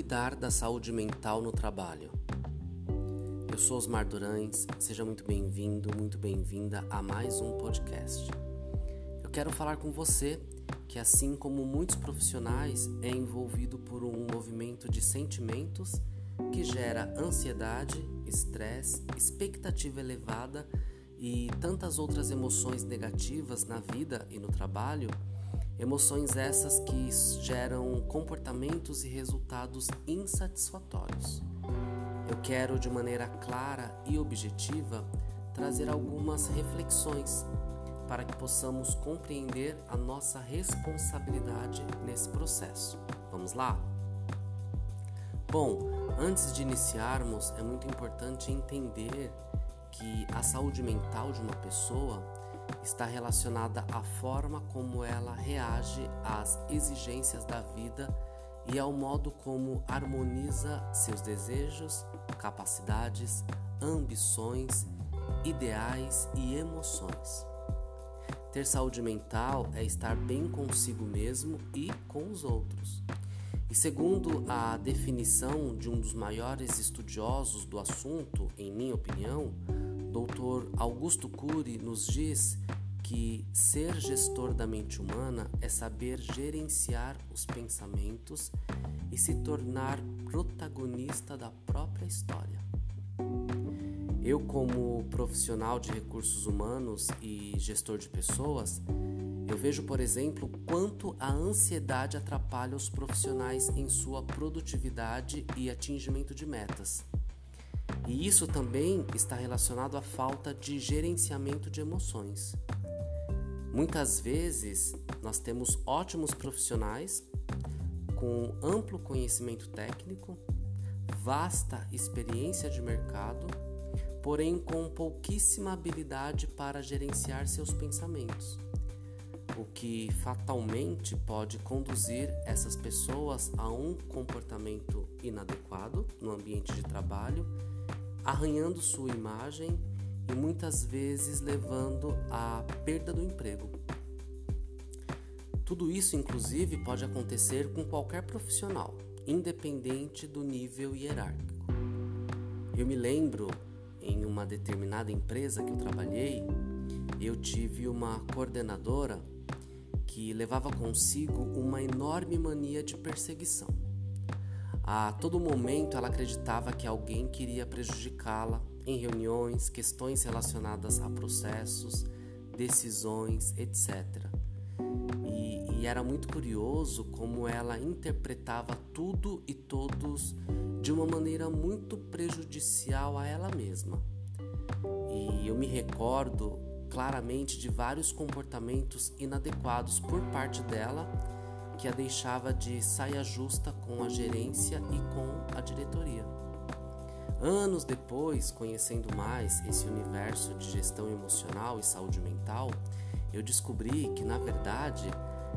cuidar da saúde mental no trabalho? Eu sou Osmar Durães, seja muito bem-vindo, muito bem-vinda a mais um podcast. Eu quero falar com você que, assim como muitos profissionais, é envolvido por um movimento de sentimentos que gera ansiedade, estresse, expectativa elevada e tantas outras emoções negativas na vida e no trabalho Emoções essas que geram comportamentos e resultados insatisfatórios. Eu quero, de maneira clara e objetiva, trazer algumas reflexões para que possamos compreender a nossa responsabilidade nesse processo. Vamos lá? Bom, antes de iniciarmos, é muito importante entender que a saúde mental de uma pessoa está relacionada à forma como ela reage às exigências da vida e ao modo como harmoniza seus desejos, capacidades, ambições, ideais e emoções. Ter saúde mental é estar bem consigo mesmo e com os outros. E segundo a definição de um dos maiores estudiosos do assunto, em minha opinião, Dr. Augusto Cury nos diz que ser gestor da mente humana é saber gerenciar os pensamentos e se tornar protagonista da própria história. Eu, como profissional de recursos humanos e gestor de pessoas, eu vejo, por exemplo, quanto a ansiedade atrapalha os profissionais em sua produtividade e atingimento de metas. E isso também está relacionado à falta de gerenciamento de emoções. Muitas vezes nós temos ótimos profissionais com amplo conhecimento técnico, vasta experiência de mercado, porém com pouquíssima habilidade para gerenciar seus pensamentos, o que fatalmente pode conduzir essas pessoas a um comportamento inadequado no ambiente de trabalho arranhando sua imagem e muitas vezes levando à perda do emprego. Tudo isso, inclusive, pode acontecer com qualquer profissional, independente do nível hierárquico. Eu me lembro, em uma determinada empresa que eu trabalhei, eu tive uma coordenadora que levava consigo uma enorme mania de perseguição. A todo momento ela acreditava que alguém queria prejudicá-la em reuniões, questões relacionadas a processos, decisões, etc. E, e, era muito curioso como ela interpretava tudo e todos de uma maneira muito prejudicial a ela mesma. E eu me recordo claramente de vários comportamentos inadequados por parte dela que a deixava de saia justa com a gerência e com a diretoria. Anos depois, conhecendo mais esse universo de gestão emocional e saúde mental, eu descobri que na verdade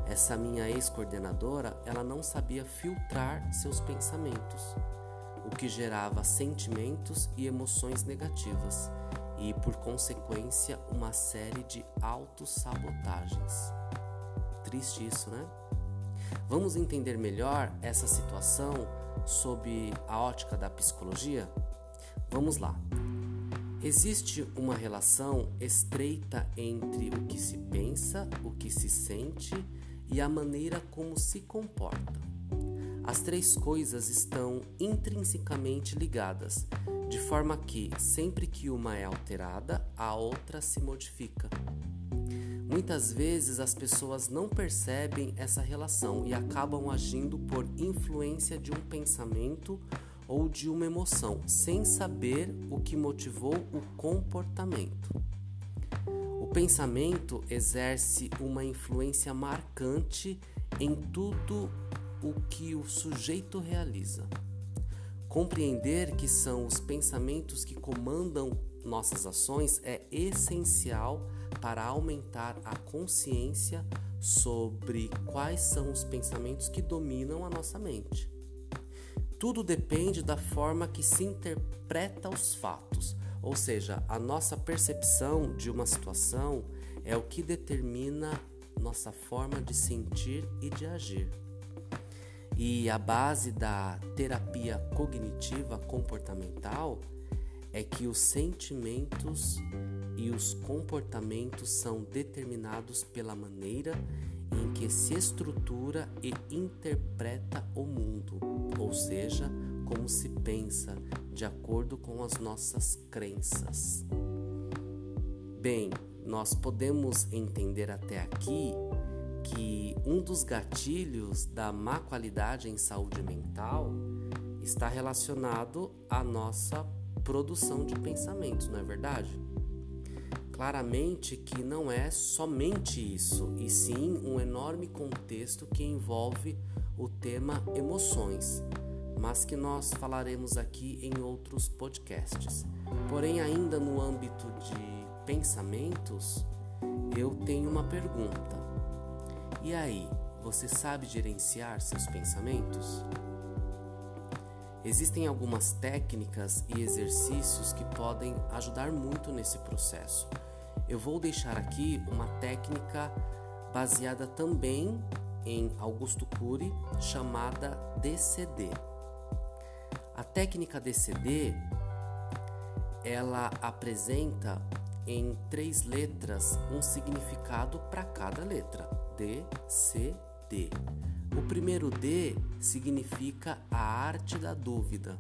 essa minha ex-coordenadora, ela não sabia filtrar seus pensamentos, o que gerava sentimentos e emoções negativas e, por consequência, uma série de autossabotagens. Triste isso, né? Vamos entender melhor essa situação sob a ótica da psicologia? Vamos lá. Existe uma relação estreita entre o que se pensa, o que se sente e a maneira como se comporta. As três coisas estão intrinsecamente ligadas, de forma que, sempre que uma é alterada, a outra se modifica. Muitas vezes as pessoas não percebem essa relação e acabam agindo por influência de um pensamento ou de uma emoção, sem saber o que motivou o comportamento. O pensamento exerce uma influência marcante em tudo o que o sujeito realiza. Compreender que são os pensamentos que comandam nossas ações é essencial para aumentar a consciência sobre quais são os pensamentos que dominam a nossa mente. Tudo depende da forma que se interpreta os fatos, ou seja, a nossa percepção de uma situação é o que determina nossa forma de sentir e de agir. E a base da terapia cognitiva comportamental é que os sentimentos e os comportamentos são determinados pela maneira em que se estrutura e interpreta o mundo, ou seja, como se pensa, de acordo com as nossas crenças. Bem, nós podemos entender até aqui que um dos gatilhos da má qualidade em saúde mental está relacionado à nossa produção de pensamentos, não é verdade? Claramente que não é somente isso, e sim um enorme contexto que envolve o tema emoções, mas que nós falaremos aqui em outros podcasts. Porém, ainda no âmbito de pensamentos, eu tenho uma pergunta. E aí, você sabe gerenciar seus pensamentos? Existem algumas técnicas e exercícios que podem ajudar muito nesse processo. Eu vou deixar aqui uma técnica baseada também em Augusto Cury chamada DCD. A técnica DCD ela apresenta em três letras um significado para cada letra. D, C, D. O primeiro D significa a arte da dúvida.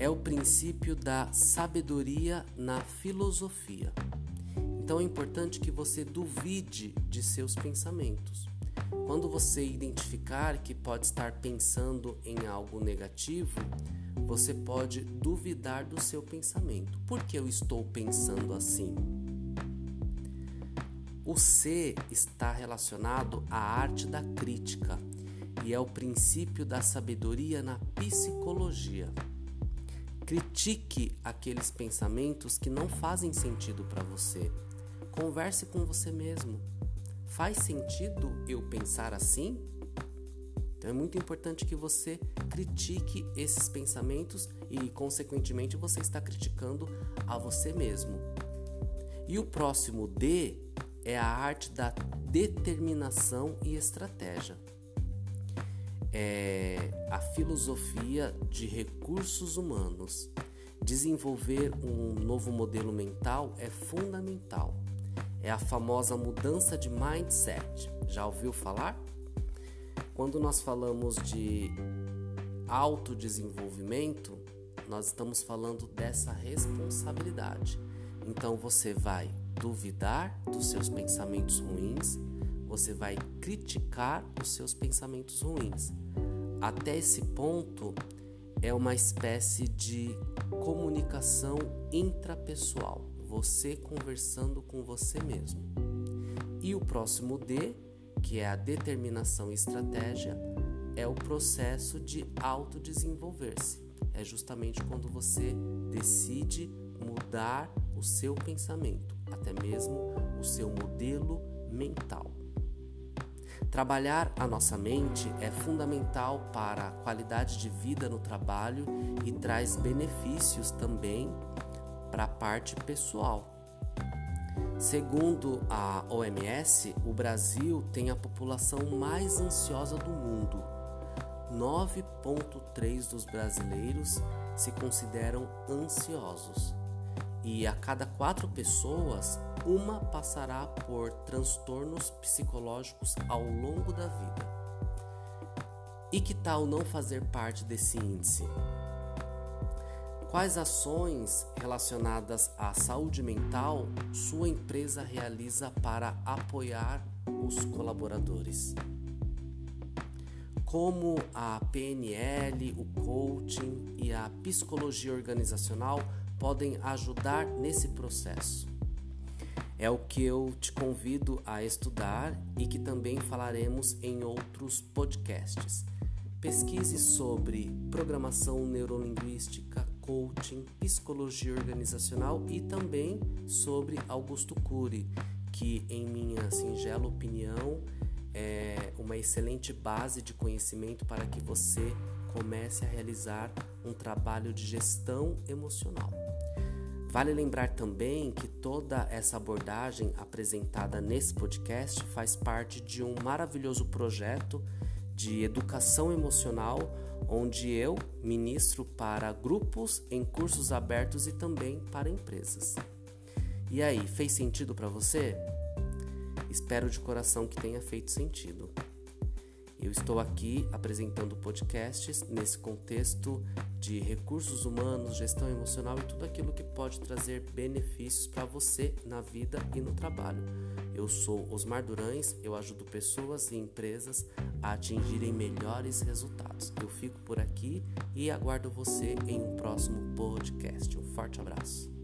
É o princípio da sabedoria na filosofia. Então é importante que você duvide de seus pensamentos. Quando você identificar que pode estar pensando em algo negativo, você pode duvidar do seu pensamento. Por que eu estou pensando assim? O C está relacionado à arte da crítica e é o princípio da sabedoria na psicologia. Critique aqueles pensamentos que não fazem sentido para você. Converse com você mesmo. Faz sentido eu pensar assim? Então é muito importante que você critique esses pensamentos e, consequentemente, você está criticando a você mesmo. E o próximo D é a arte da determinação e estratégia. É a filosofia de recursos humanos. Desenvolver um novo modelo mental é fundamental. É a famosa mudança de mindset. Já ouviu falar? Quando nós falamos de autodesenvolvimento, nós estamos falando dessa responsabilidade. Então você vai duvidar dos seus pensamentos ruins, você vai criticar os seus pensamentos ruins. Até esse ponto é uma espécie de comunicação intrapessoal, você conversando com você mesmo. E o próximo D que é a determinação e estratégia, é o processo de autodesenvolver-se. É justamente quando você decide mudar o seu pensamento, até mesmo o seu modelo mental. Trabalhar a nossa mente é fundamental para a qualidade de vida no trabalho e traz benefícios também para a parte pessoal. Segundo a OMS, o Brasil tem a população mais ansiosa do mundo. 9,3 dos brasileiros se consideram ansiosos. E a cada quatro pessoas, uma passará por transtornos psicológicos ao longo da vida. E que tal não fazer parte desse índice? Quais ações relacionadas à saúde mental sua empresa realiza para apoiar os colaboradores? Como a PNL, o coaching e a psicologia organizacional podem ajudar nesse processo? É o que eu te convido a estudar e que também falaremos em outros podcasts. Pesquise sobre programação neurolinguística, coaching, psicologia organizacional e também sobre Augusto Cury, que, em minha singela opinião, é uma excelente base de conhecimento para que você comece a realizar um trabalho de gestão emocional. Vale lembrar também que toda essa abordagem apresentada nesse podcast faz parte de um maravilhoso projeto de educação emocional, onde eu ministro para grupos em cursos abertos e também para empresas. E aí, fez sentido para você? Espero de coração que tenha feito sentido. Eu estou aqui apresentando podcasts nesse contexto de recursos humanos, gestão emocional e tudo aquilo que pode trazer benefícios para você na vida e no trabalho. Eu sou Osmar Durães, eu ajudo pessoas e empresas a atingirem melhores resultados. Eu fico por aqui e aguardo você em um próximo podcast. Um forte abraço.